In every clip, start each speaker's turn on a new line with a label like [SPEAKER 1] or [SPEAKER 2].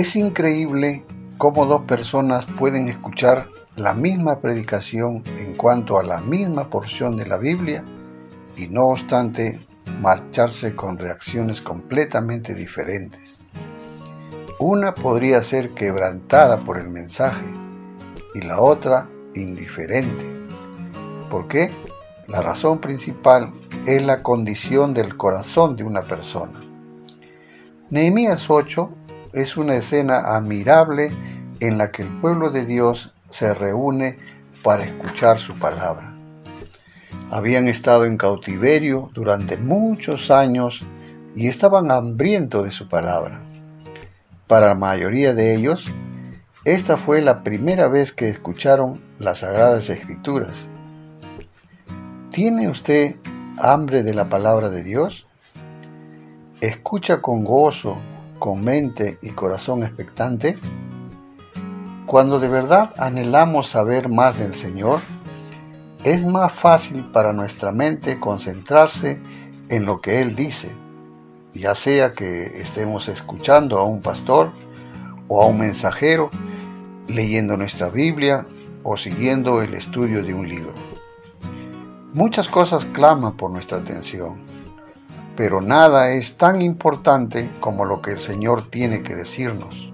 [SPEAKER 1] Es increíble cómo dos personas pueden escuchar la misma predicación en cuanto a la misma porción de la Biblia y no obstante marcharse con reacciones completamente diferentes. Una podría ser quebrantada por el mensaje y la otra indiferente. ¿Por qué? La razón principal es la condición del corazón de una persona. Nehemías 8 es una escena admirable en la que el pueblo de Dios se reúne para escuchar su palabra. Habían estado en cautiverio durante muchos años y estaban hambrientos de su palabra. Para la mayoría de ellos, esta fue la primera vez que escucharon las sagradas escrituras. ¿Tiene usted hambre de la palabra de Dios? ¿Escucha con gozo, con mente y corazón expectante? Cuando de verdad anhelamos saber más del Señor, es más fácil para nuestra mente concentrarse en lo que Él dice, ya sea que estemos escuchando a un pastor o a un mensajero, leyendo nuestra Biblia o siguiendo el estudio de un libro. Muchas cosas claman por nuestra atención, pero nada es tan importante como lo que el Señor tiene que decirnos.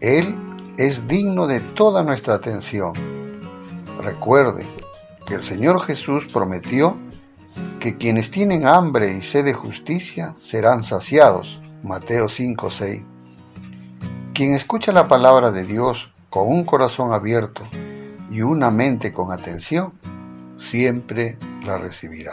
[SPEAKER 1] Él es digno de toda nuestra atención. Recuerde que el Señor Jesús prometió que quienes tienen hambre y sed de justicia serán saciados. Mateo 5:6. Quien escucha la palabra de Dios con un corazón abierto y una mente con atención, siempre la recibirá.